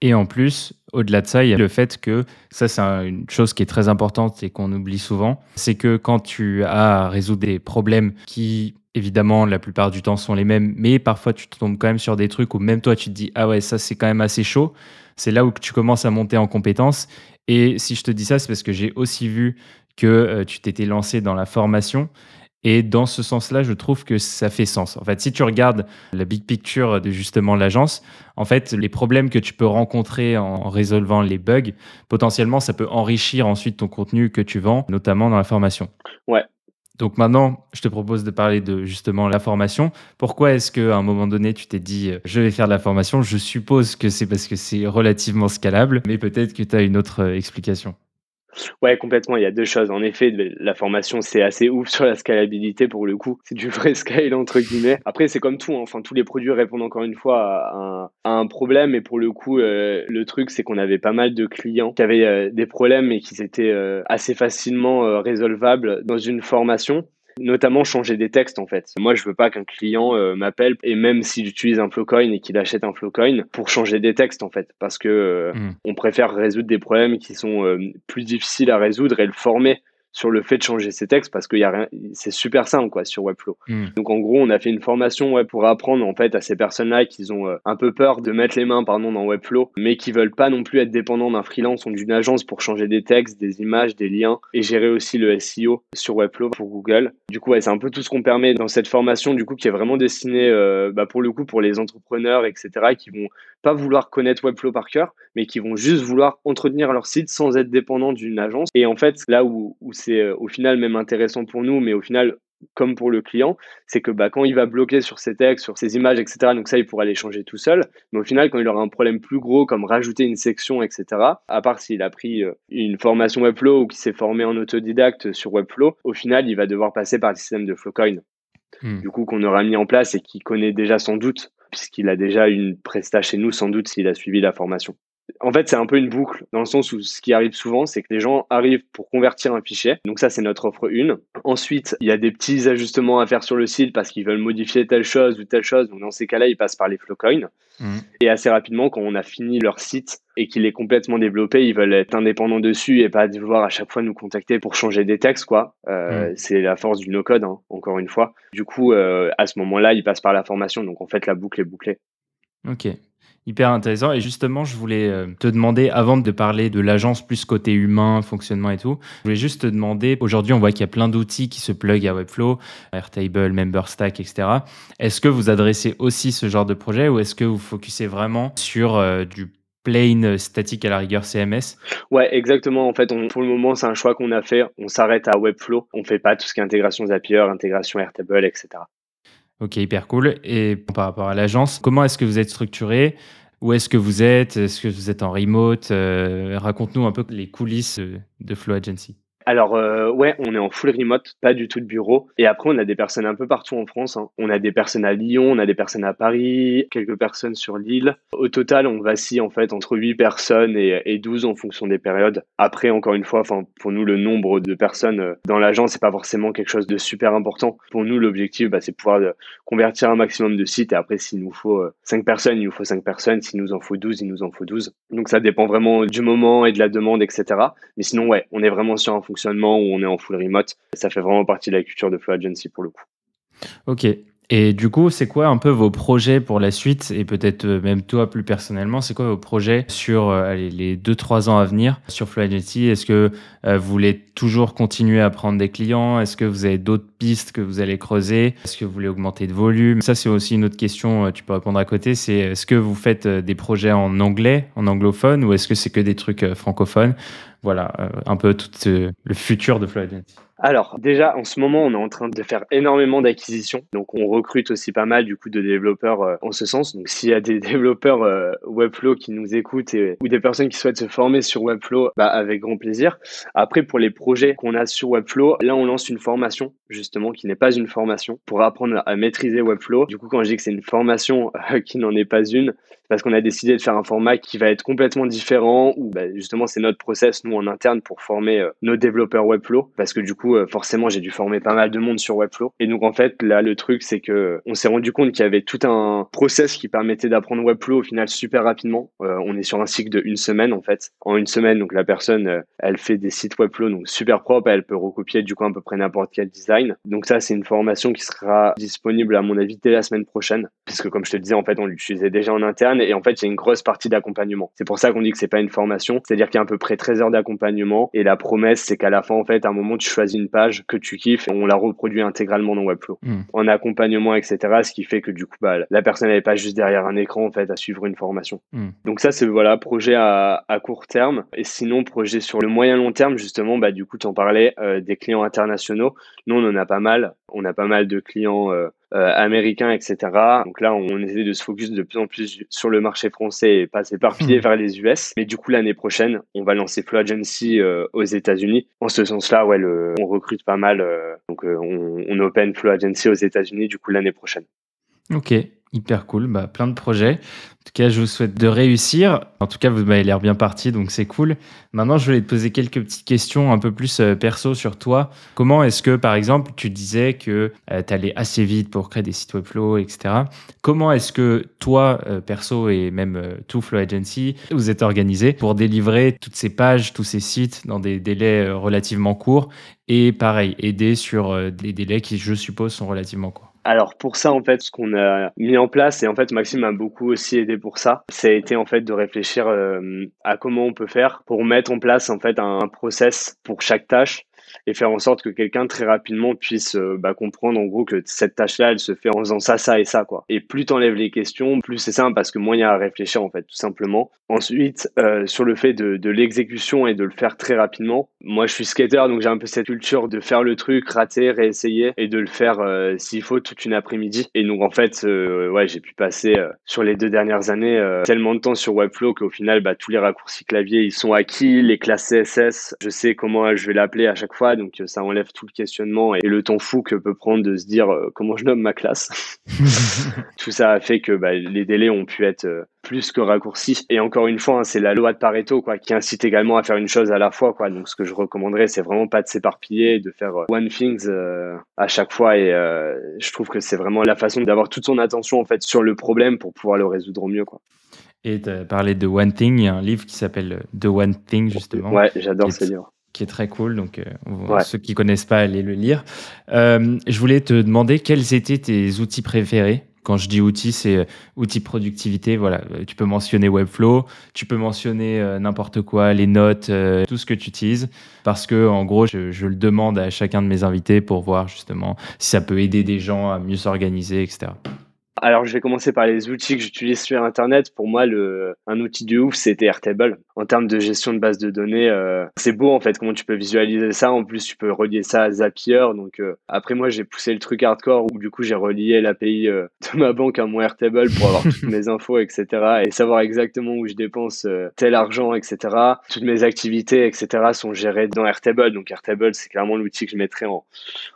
Et en plus, au-delà de ça, il y a le fait que ça, c'est une chose qui est très importante et qu'on oublie souvent, c'est que quand tu as à résoudre des problèmes qui, évidemment, la plupart du temps sont les mêmes, mais parfois tu tombes quand même sur des trucs où même toi, tu te dis, ah ouais, ça, c'est quand même assez chaud c'est là où tu commences à monter en compétences. Et si je te dis ça, c'est parce que j'ai aussi vu que euh, tu t'étais lancé dans la formation. Et dans ce sens-là, je trouve que ça fait sens. En fait, si tu regardes la big picture de justement l'agence, en fait, les problèmes que tu peux rencontrer en résolvant les bugs, potentiellement, ça peut enrichir ensuite ton contenu que tu vends, notamment dans la formation. Ouais, donc maintenant, je te propose de parler de justement la formation. Pourquoi est-ce qu'à un moment donné, tu t'es dit, euh, je vais faire de la formation? Je suppose que c'est parce que c'est relativement scalable, mais peut-être que tu as une autre euh, explication. Ouais, complètement. Il y a deux choses. En effet, la formation, c'est assez ouf sur la scalabilité pour le coup. C'est du vrai [laughs] scale entre guillemets. Après, c'est comme tout. Hein. Enfin, tous les produits répondent encore une fois à un, problème. Et pour le coup, euh, le truc, c'est qu'on avait pas mal de clients qui avaient euh, des problèmes et qui étaient euh, assez facilement résolvables dans une formation notamment changer des textes en fait. Moi, je veux pas qu'un client euh, m'appelle et même s'il utilise un Flowcoin et qu'il achète un Flowcoin pour changer des textes en fait, parce que euh, hmm. on préfère résoudre des problèmes qui sont euh, plus difficiles à résoudre et le former sur le fait de changer ses textes parce que y a rien, c'est super simple quoi sur Webflow. Hmm. Donc en gros, on a fait une formation ouais, pour apprendre en fait à ces personnes-là qui ont euh, un peu peur de mettre les mains pardon dans Webflow, mais qui veulent pas non plus être dépendants d'un freelance ou d'une agence pour changer des textes, des images, des liens et gérer aussi le SEO sur Webflow pour Google. Du coup, ouais, c'est un peu tout ce qu'on permet dans cette formation du coup qui est vraiment destinée euh, bah, pour le coup pour les entrepreneurs etc qui vont pas vouloir connaître Webflow par cœur, mais qui vont juste vouloir entretenir leur site sans être dépendants d'une agence. Et en fait, là où, où c'est euh, au final même intéressant pour nous, mais au final comme pour le client, c'est que bah, quand il va bloquer sur ses textes, sur ses images, etc., donc ça, il pourra les changer tout seul. Mais au final, quand il aura un problème plus gros, comme rajouter une section, etc., à part s'il a pris euh, une formation Webflow ou qu'il s'est formé en autodidacte sur Webflow, au final, il va devoir passer par le système de Flowcoin. Hmm. Du coup, qu'on aura mis en place et qui connaît déjà sans doute, puisqu'il a déjà une presta chez nous, sans doute, s'il a suivi la formation en fait, c'est un peu une boucle, dans le sens où ce qui arrive souvent, c'est que les gens arrivent pour convertir un fichier. Donc ça, c'est notre offre 1. Ensuite, il y a des petits ajustements à faire sur le site parce qu'ils veulent modifier telle chose ou telle chose. Donc dans ces cas-là, ils passent par les Flowcoins. Mmh. Et assez rapidement, quand on a fini leur site et qu'il est complètement développé, ils veulent être indépendants dessus et pas devoir à chaque fois nous contacter pour changer des textes, quoi. Euh, mmh. C'est la force du no-code, hein, encore une fois. Du coup, euh, à ce moment-là, ils passent par la formation. Donc en fait, la boucle est bouclée. Ok. Hyper intéressant. Et justement, je voulais euh, te demander, avant de parler de l'agence plus côté humain, fonctionnement et tout, je voulais juste te demander, aujourd'hui, on voit qu'il y a plein d'outils qui se plug à Webflow, Airtable, MemberStack, etc. Est-ce que vous adressez aussi ce genre de projet ou est-ce que vous focussez vraiment sur euh, du plain statique à la rigueur CMS Ouais, exactement. En fait, pour le moment, c'est un choix qu'on a fait. On s'arrête à Webflow. On fait pas tout ce qui est intégration Zapier, intégration Airtable, etc. Ok, hyper cool. Et par rapport à l'agence, comment est-ce que vous êtes structuré? Où est-ce que vous êtes? Est-ce que vous êtes en remote? Euh, Raconte-nous un peu les coulisses de Flow Agency. Alors euh, ouais, on est en full remote, pas du tout de bureau. Et après, on a des personnes un peu partout en France. Hein. On a des personnes à Lyon, on a des personnes à Paris, quelques personnes sur l'île. Au total, on vacille en fait entre 8 personnes et, et 12 en fonction des périodes. Après, encore une fois, pour nous, le nombre de personnes euh, dans l'agence, c'est pas forcément quelque chose de super important. Pour nous, l'objectif, bah, c'est pouvoir euh, convertir un maximum de sites. Et après, s'il nous faut 5 personnes, il nous faut 5 personnes. S'il nous en faut 12, il nous en faut 12. Donc ça dépend vraiment du moment et de la demande, etc. Mais sinon, ouais, on est vraiment sur un fonctionnement où on est en full remote. Ça fait vraiment partie de la culture de Flow Agency pour le coup. Ok. Et du coup, c'est quoi un peu vos projets pour la suite et peut-être euh, même toi plus personnellement, c'est quoi vos projets sur euh, les 2-3 ans à venir sur Flow Agency? Est-ce que euh, vous voulez toujours continuer à prendre des clients? Est-ce que vous avez d'autres pistes que vous allez creuser? Est-ce que vous voulez augmenter de volume? Ça, c'est aussi une autre question, tu peux répondre à côté. C'est est-ce que vous faites des projets en anglais, en anglophone ou est-ce que c'est que des trucs francophones? Voilà, euh, un peu tout le futur de Flow alors déjà en ce moment on est en train de faire énormément d'acquisitions. Donc on recrute aussi pas mal du coup de développeurs euh, en ce sens. Donc s'il y a des [laughs] développeurs euh, Webflow qui nous écoutent ou des personnes qui souhaitent se former sur Webflow bah, avec grand plaisir. Après pour les projets qu'on a sur Webflow là on lance une formation justement qui n'est pas une formation pour apprendre à maîtriser Webflow. Du coup quand je dis que c'est une formation [laughs] qui n'en est pas une parce qu'on a décidé de faire un format qui va être complètement différent où bah, justement c'est notre process nous en interne pour former euh, nos développeurs Webflow. Parce que du coup euh, forcément j'ai dû former pas mal de monde sur Webflow. Et donc en fait là le truc c'est que on s'est rendu compte qu'il y avait tout un process qui permettait d'apprendre Webflow au final super rapidement. Euh, on est sur un cycle de une semaine en fait. En une semaine donc la personne elle fait des sites Webflow donc super propre elle peut recopier du coup à peu près n'importe quel design. Donc ça c'est une formation qui sera disponible à mon avis dès la semaine prochaine. Puisque comme je te disais en fait on l'utilisait déjà en interne. Et en fait, il y a une grosse partie d'accompagnement. C'est pour ça qu'on dit que c'est pas une formation. C'est-à-dire qu'il y a à peu près 13 heures d'accompagnement. Et la promesse, c'est qu'à la fin, en fait, à un moment, tu choisis une page que tu kiffes et on la reproduit intégralement dans Webflow. Hmm. En accompagnement, etc. Ce qui fait que du coup, bah, la personne n'est pas juste derrière un écran, en fait, à suivre une formation. Hmm. Donc ça, c'est voilà, projet à, à, court terme. Et sinon, projet sur le moyen long terme, justement, bah, du coup, tu en parlais, euh, des clients internationaux. Nous, on en a pas mal. On a pas mal de clients euh, américains, etc. Donc là, on essaie de se focus de plus en plus sur le marché français et pas s'éparpiller hmm. vers les US. Mais du coup, l'année prochaine, on va lancer Flow Agency euh, aux États-Unis. En ce sens-là, ouais, le, on recrute pas mal. Euh, donc, on, on open Flow Agency aux États-Unis du coup l'année prochaine. Ok, hyper cool. Bah, plein de projets. En tout cas, je vous souhaite de réussir. En tout cas, vous m'avez l'air bien parti, donc c'est cool. Maintenant, je voulais te poser quelques petites questions un peu plus euh, perso sur toi. Comment est-ce que, par exemple, tu disais que euh, tu allais assez vite pour créer des sites Webflow, etc. Comment est-ce que toi, euh, perso, et même tout Flow Agency, vous êtes organisé pour délivrer toutes ces pages, tous ces sites dans des délais relativement courts et pareil, aider sur des délais qui, je suppose, sont relativement courts? Alors pour ça en fait ce qu'on a mis en place et en fait Maxime m'a beaucoup aussi aidé pour ça, ça a été en fait de réfléchir euh, à comment on peut faire pour mettre en place en fait un, process pour chaque tâche et faire en sorte que quelqu'un très rapidement puisse euh, bah, comprendre en gros que cette tâche-là, elle se fait en faisant ça, ça et ça. quoi. Et plus t'enlèves les questions, plus c'est simple parce que moins il y a à réfléchir en fait, tout simplement. Ensuite, euh, sur le fait de, de l'exécution et de le faire très rapidement, moi je suis skater donc j'ai un peu cette culture de faire le truc, rater, réessayer et de le faire euh, s'il faut toute une après-midi. Et donc en fait, ouais, j'ai pu passer sur les deux dernières années tellement de temps sur Webflow qu'au final, bah, tous les raccourcis clavier ils sont acquis, les classes CSS, je sais comment je vais l'appeler à chaque fois, donc euh, ça enlève tout le questionnement et le temps fou que peut prendre de se dire euh, comment je nomme ma classe. [laughs] tout ça a fait que bah, les délais ont pu être euh, plus que raccourcis. Et encore une fois, hein, c'est la loi de Pareto quoi, qui incite également à faire une chose à la fois. Quoi. Donc ce que je recommanderais, c'est vraiment pas de s'éparpiller, de faire one things à chaque fois. Et je trouve que c'est vraiment la façon d'avoir toute son attention en fait sur le problème pour pouvoir le résoudre au mieux. Quoi. Et tu as parlé de One Thing, il y a un livre qui s'appelle The One Thing, justement. Ouais, j'adore ce livre. Qui est très cool, donc euh, ceux qui connaissent pas, allez le lire. Euh, je voulais te demander quels étaient tes outils préférés. Quand je dis outils, c'est euh, outils productivité. Voilà, tu peux mentionner Webflow, tu peux mentionner n'importe quoi, les notes, tout ce que tu utilises, parce que en gros, je, je, le demande à chacun de mes invités pour voir justement si ça peut aider des gens à mieux s'organiser, etc. Alors, je vais commencer par les outils que j'utilise sur Internet. Pour moi, le, un outil de ouf, c'était Airtable. En termes de gestion de base de données, euh, c'est beau en fait comment tu peux visualiser ça. En plus, tu peux relier ça à Zapier. Donc, euh, après, moi, j'ai poussé le truc hardcore où du coup, j'ai relié l'API euh, de ma banque à mon Airtable pour avoir toutes mes [laughs] infos, etc. Et savoir exactement où je dépense tel argent, etc. Toutes mes activités, etc. sont gérées dans Airtable. Donc, Airtable, c'est clairement l'outil que je mettrais en,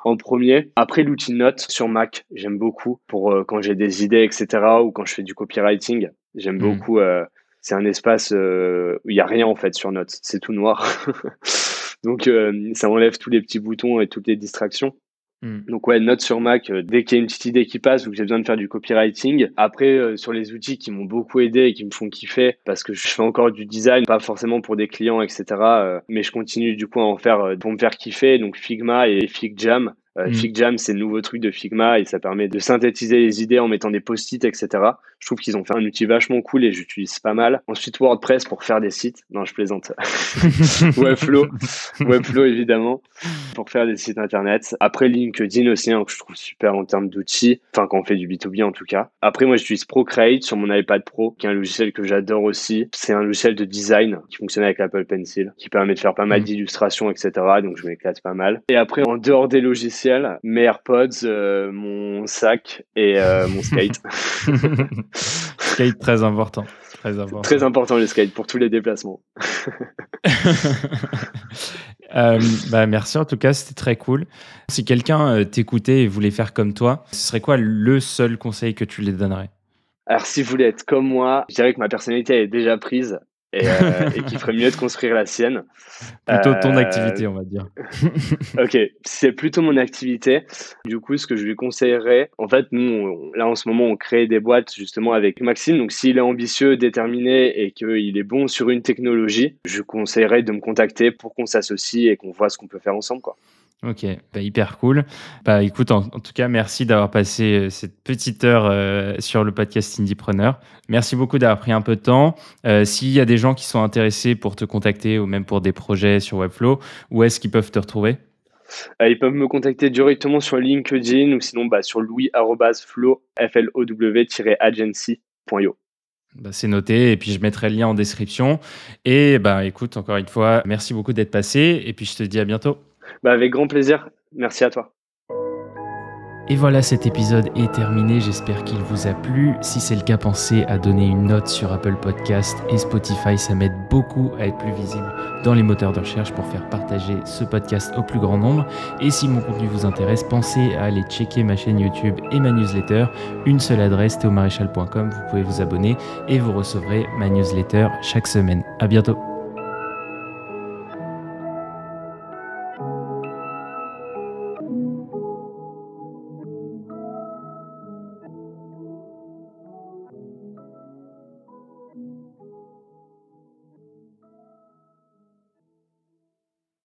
en premier. Après, l'outil Note sur Mac, j'aime beaucoup pour quand j'ai des idées, etc. Ou quand je fais du copywriting, j'aime mm. beaucoup. Euh, c'est un espace euh, où il n'y a rien en fait sur Notes, c'est tout noir. [laughs] Donc euh, ça enlève tous les petits boutons et toutes les distractions. Mm. Donc ouais, Notes sur Mac, dès qu'il y a une petite idée qui passe ou que j'ai besoin de faire du copywriting. Après, sur les outils qui m'ont beaucoup aidé et qui me font kiffer, parce que je fais encore du design, pas forcément pour des clients, etc. mais je continue du coup à en faire pour me faire kiffer. Donc Figma et FigJam, euh, mm. FigJam, c'est le nouveau truc de Figma et ça permet de synthétiser les idées en mettant des post-it, etc. Je trouve qu'ils ont fait un outil vachement cool et j'utilise pas mal. Ensuite, WordPress pour faire des sites. Non, je plaisante. [laughs] Webflow, Webflow évidemment, pour faire des sites internet. Après, LinkedIn aussi, hein, que je trouve super en termes d'outils. Enfin, quand on fait du B2B en tout cas. Après, moi, j'utilise Procreate sur mon iPad Pro, qui est un logiciel que j'adore aussi. C'est un logiciel de design qui fonctionne avec Apple Pencil, qui permet de faire pas mal mm. d'illustrations, etc. Donc, je m'éclate pas mal. Et après, en dehors des logiciels, mes AirPods, euh, mon sac et euh, mon skate. [laughs] [laughs] skate très important. Très important. Très important le skate pour tous les déplacements. [laughs] Euh, bah merci en tout cas, c'était très cool. Si quelqu'un t'écoutait et voulait faire comme toi, ce serait quoi le seul conseil que tu lui donnerais? Alors si vous voulez être comme moi, je dirais que ma personnalité est déjà prise et, euh, et qui ferait mieux de construire la sienne. [laughs] Plutôt ton euh, activité, on va dire. [laughs] ok, c'est plutôt mon activité. Du coup, ce que je lui conseillerais, en fait, nous, là en ce moment, on crée des boîtes justement avec Maxime. Donc, s'il est ambitieux, déterminé et qu'il est bon sur une technologie, je conseillerais de me contacter pour qu'on s'associe et qu'on voit ce qu'on peut faire ensemble, quoi. Ok, bah, hyper cool. Bah écoute, en, tout cas, merci d'avoir passé euh, cette petite heure euh, sur le podcast Indiepreneur. Merci beaucoup d'avoir pris un peu de temps. Euh, S'il y a des gens qui sont intéressés pour te contacter ou même pour des projets sur Webflow, où est-ce qu'ils peuvent te retrouver? Euh, Ils peuvent me contacter directement sur LinkedIn ou sinon bah, sur louis-flow, agencyio bah, c'est noté et puis je mettrai le lien en description. Et bah écoute, encore une fois, merci beaucoup d'être passé et puis je te dis à bientôt. Bah, avec grand plaisir. Merci à toi. Et voilà, cet épisode est terminé. J'espère qu'il vous a plu. Si c'est le cas, pensez à donner une note sur Apple Podcast et Spotify. Ça m'aide beaucoup à être plus visible dans les moteurs de recherche pour faire partager ce podcast au plus grand nombre. Et si mon contenu vous intéresse, pensez à aller checker ma chaîne YouTube et ma newsletter. Une seule adresse, théomaréchal.com. Vous pouvez vous abonner et vous recevrez ma newsletter chaque semaine. À bientôt.